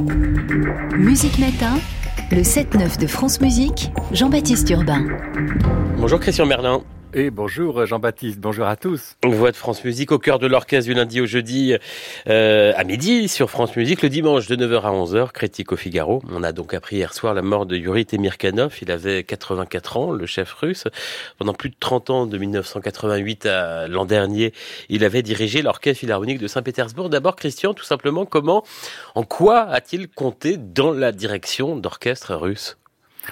Musique Matin, le 7-9 de France Musique, Jean-Baptiste Urbain. Bonjour Christian Merlin. Et bonjour Jean-Baptiste, bonjour à tous. Voix de France Musique au cœur de l'orchestre du lundi au jeudi euh, à midi sur France Musique, le dimanche de 9h à 11h, critique au Figaro. On a donc appris hier soir la mort de Yuri Temirkanov, il avait 84 ans, le chef russe. Pendant plus de 30 ans, de 1988 à l'an dernier, il avait dirigé l'orchestre philharmonique de Saint-Pétersbourg. D'abord Christian, tout simplement, comment, en quoi a-t-il compté dans la direction d'orchestre russe?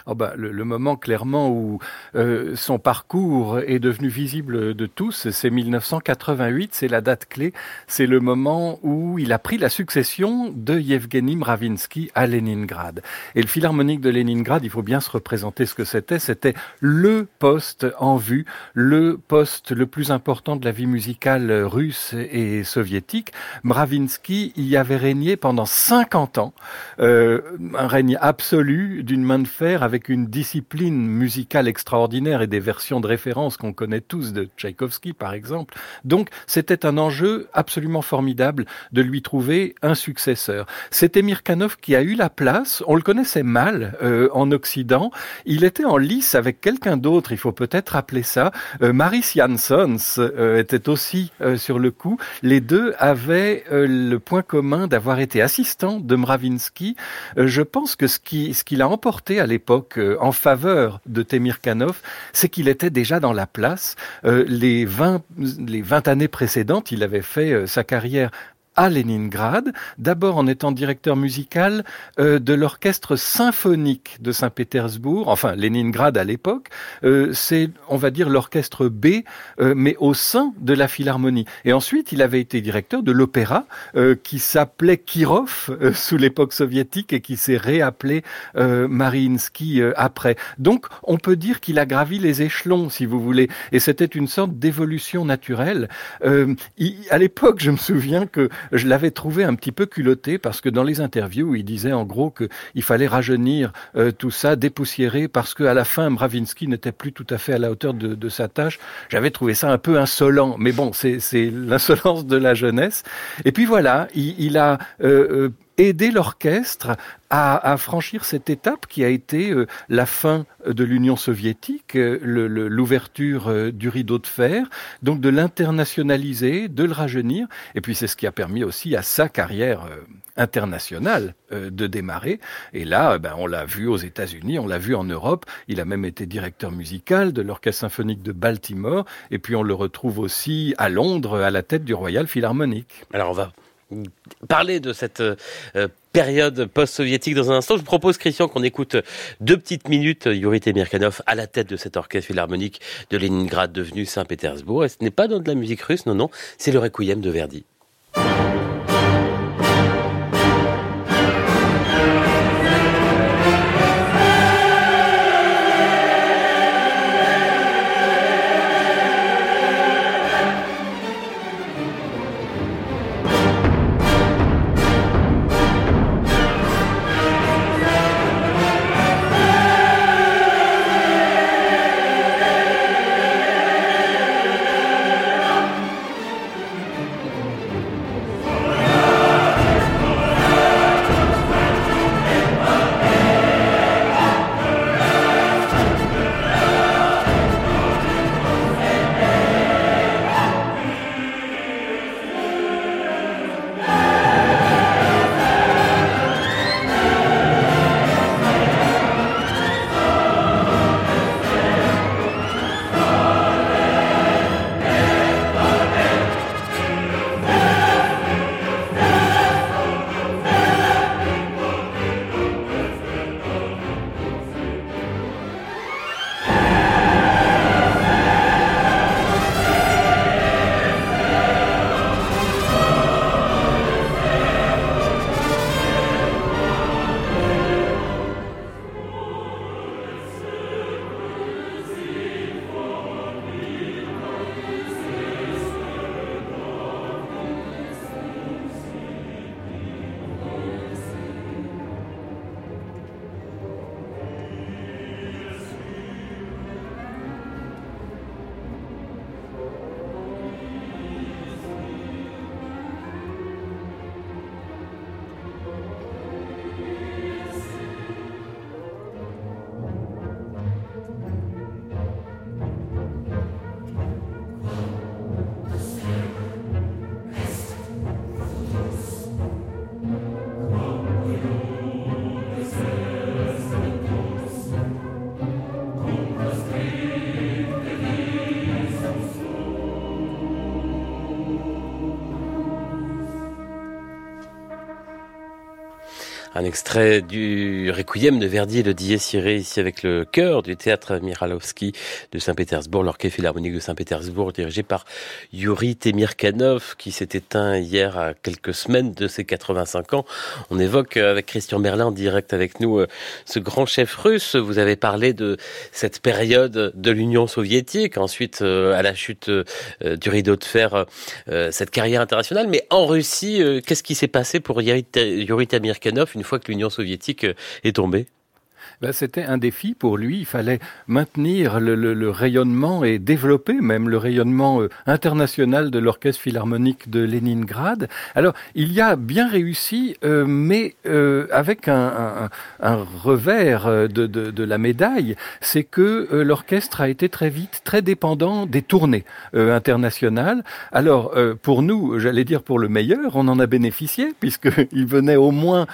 Oh le, le, moment clairement où euh, son parcours est devenu visible de tous, c'est 1988, c'est la date clé, c'est le moment où il a pris la succession de Yevgeny Mravinsky à Leningrad. Et le Philharmonique de Leningrad, il faut bien se représenter ce que c'était, c'était le poste en vue, le poste le plus important de la vie musicale russe et soviétique. Mravinsky y avait régné pendant 50 ans, euh, un règne absolu d'une main de fer avec une discipline musicale extraordinaire et des versions de référence qu'on connaît tous de Tchaïkovski par exemple. Donc c'était un enjeu absolument formidable de lui trouver un successeur. C'était Mirkanov qui a eu la place, on le connaissait mal euh, en Occident, il était en lice avec quelqu'un d'autre, il faut peut-être rappeler ça. Euh, Maris Jansons euh, était aussi euh, sur le coup. Les deux avaient euh, le point commun d'avoir été assistants de Mravinsky. Je pense que ce qu'il a emporté à l'époque en faveur de Temirkanov, c'est qu'il était déjà dans la place. Euh, les 20, les 20 années précédentes, il avait fait euh, sa carrière à Leningrad, d'abord en étant directeur musical euh, de l'orchestre symphonique de Saint-Pétersbourg, enfin Leningrad à l'époque, euh, c'est on va dire l'orchestre B, euh, mais au sein de la Philharmonie. Et ensuite, il avait été directeur de l'opéra qui s'appelait Kirov sous l'époque soviétique et qui s'est réappelé Mariinsky après. Donc, on peut dire qu'il a gravi les échelons, si vous voulez, et c'était une sorte d'évolution naturelle. Il, à l'époque, je me souviens que je l'avais trouvé un petit peu culotté parce que dans les interviews, il disait en gros qu'il fallait rajeunir euh, tout ça, dépoussiérer, parce qu'à la fin, Mravinsky n'était plus tout à fait à la hauteur de, sa tâche. J'avais trouvé ça un peu insolent, mais bon, c'est l'insolence de la jeunesse. Et puis voilà, il, il a euh, aidé l'orchestre à, franchir cette étape qui a été euh, la fin de l'Union soviétique, euh, l'ouverture euh, du rideau de fer, donc de l'internationaliser, de le rajeunir, et puis c'est ce qui a permis aussi à sa carrière internationale de démarrer. Et là, ben, on l'a vu aux États-Unis, on l'a vu en Europe, il a même été directeur musical de l'Orchestre symphonique de Baltimore, et puis on le retrouve aussi à Londres à la tête du Royal Philharmonic. Alors on va parler de cette euh, période post-soviétique dans un instant. Je vous propose, Christian, qu'on écoute deux petites minutes Yuri Temirkanov à la tête de cet orchestre philharmonique de Leningrad devenu Saint-Pétersbourg. Et ce n'est pas dans de la musique russe, non, non, c'est le Requiem de Verdi. Un extrait du Requiem de Verdi et de Dies Irae, ici avec le chœur du théâtre Miralovski de Saint-Pétersbourg, l'orchestre philharmonique de Saint-Pétersbourg, dirigé par Yuri Temirkanov, qui s'est éteint hier à quelques semaines de ses 85 ans. On évoque avec Christian Merlin en direct avec nous ce grand chef russe. Vous avez parlé de cette période de l'Union soviétique, ensuite à la chute du rideau de fer, cette carrière internationale. Mais en Russie, qu'est-ce qui s'est passé pour Yuri Temirkanov une fois que l'Union soviétique euh, est tombée ben, C'était un défi pour lui. Il fallait maintenir le, rayonnement et développer même le rayonnement euh, international de l'Orchestre philharmonique de Leningrad. Alors, il y a bien réussi, euh, mais euh, avec un, revers de, la médaille, c'est que l'orchestre a été très vite très dépendant des tournées internationales. Alors, pour nous, j'allais dire pour le meilleur, on en a bénéficié, puisqu'il venait au moins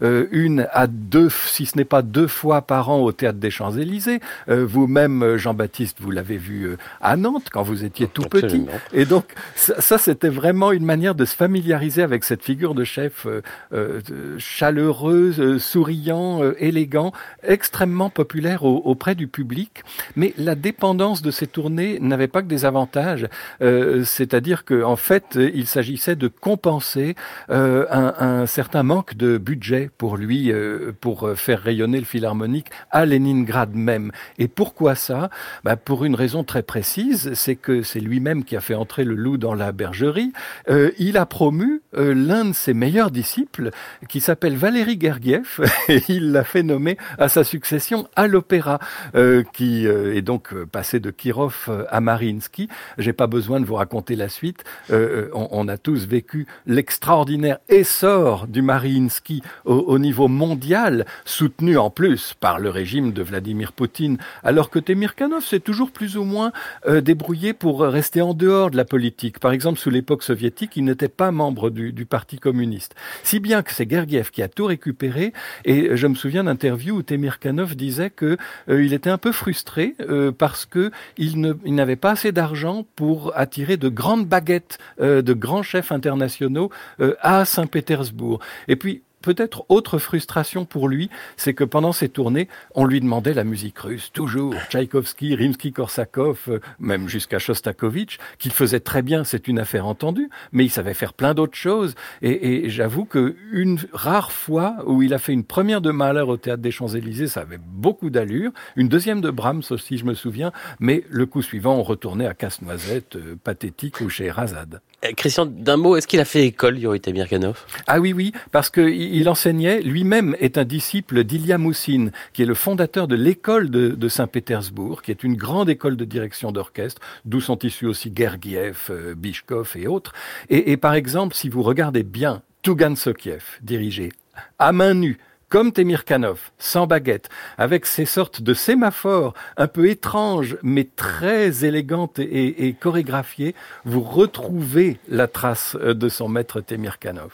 une à deux, si ce n'est pas deux fois par an au théâtre des Champs-Élysées. Euh, Vous-même, Jean-Baptiste, vous l'avez vu euh, à Nantes quand vous étiez tout Absolument. petit. Et donc, ça, ça c'était vraiment une manière de se familiariser avec cette figure de chef euh, euh chaleureux, euh, souriant, euh, élégant, extrêmement populaire au, auprès du public. Mais la dépendance de ces tournées n'avait pas que des avantages. C'est-à-dire qu'en en fait, il s'agissait de compenser un, un, certain manque de budget pour lui, pour faire rayonner le philharmonique à Leningrad même. Et pourquoi ça? Bah Pour une raison très précise, c'est que c'est lui-même qui a fait entrer le loup dans la bergerie. Euh, il a promu euh, l'un de ses meilleurs disciples, qui s'appelle Valéry Gergiev, et il l'a fait nommer à sa succession à l'opéra, euh, qui est donc passé de Kirov à Mariinsky. J'ai pas besoin de vous raconter la suite. On, a tous vécu l'extraordinaire essor du Mariinsky au niveau mondial, soutenu en plus par le régime de Vladimir Poutine, alors que Temirkanov s'est toujours plus ou moins euh, débrouillé pour rester en dehors de la politique. Par exemple, sous l'époque soviétique, il n'était pas membre du, Parti communiste. Si bien que c'est Gergiev qui a tout récupéré, et je me souviens d'interviews où Temirkanov disait que euh, il était un peu frustré euh, parce que il n'avait pas assez d'argent pour attirer de grandes baguettes euh, de grands chefs internationaux à Saint-Pétersbourg. Et puis peut-être autre frustration pour lui, c'est que pendant ses tournées, on lui demandait la musique russe, toujours Tchaïkovski, Rimsky-Korsakov, euh, même jusqu'à Shostakovich, qu'il faisait très bien, c'est une affaire entendue, mais il savait faire plein d'autres choses. Et, et j'avoue que une rare fois où il a fait une première de Mahler au théâtre des Champs-Élysées, ça avait beaucoup d'allure, une deuxième de Brahms aussi, je me souviens, mais le coup suivant, on retournait à Casse-Noisette, euh, pathétique ou chez Razad. Euh, Christian, d'un mot, est-ce qu'il a fait école, Yuri Ah oui, oui, parce que il enseignait, lui-même est un disciple d'Ilya Moussine, qui est le fondateur de l'école de, Saint-Pétersbourg, qui est une grande école de direction d'orchestre, d'où sont issus aussi Gergiev, euh, Bishkov et autres. Et, par exemple, si vous regardez bien Tugan Sokiev, dirigé à main nue comme Temirkanov, sans baguette, avec ces sortes de sémaphores un peu étranges, mais très élégantes et, et chorégraphiées, vous retrouvez la trace de son maître Temirkanov.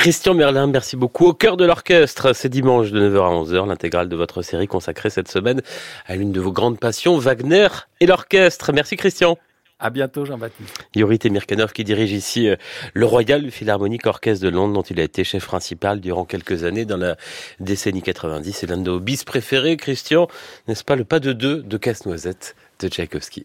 Christian Merlin, merci beaucoup. Au cœur de l'orchestre, c'est dimanche de 9h à 11h, l'intégrale de votre série consacrée cette semaine à l'une de vos grandes passions, Wagner et l'orchestre. Merci Christian. À bientôt, Jean-Baptiste. Yuri Temirkanov qui dirige ici euh, le Royal Philharmonic Orchestre de Londres, dont il a été chef principal durant quelques années dans la décennie 90. C'est l'un de nos bis préférés, Christian, n'est-ce pas, le pas de deux de Casse-Noisette de Tchaïkovski?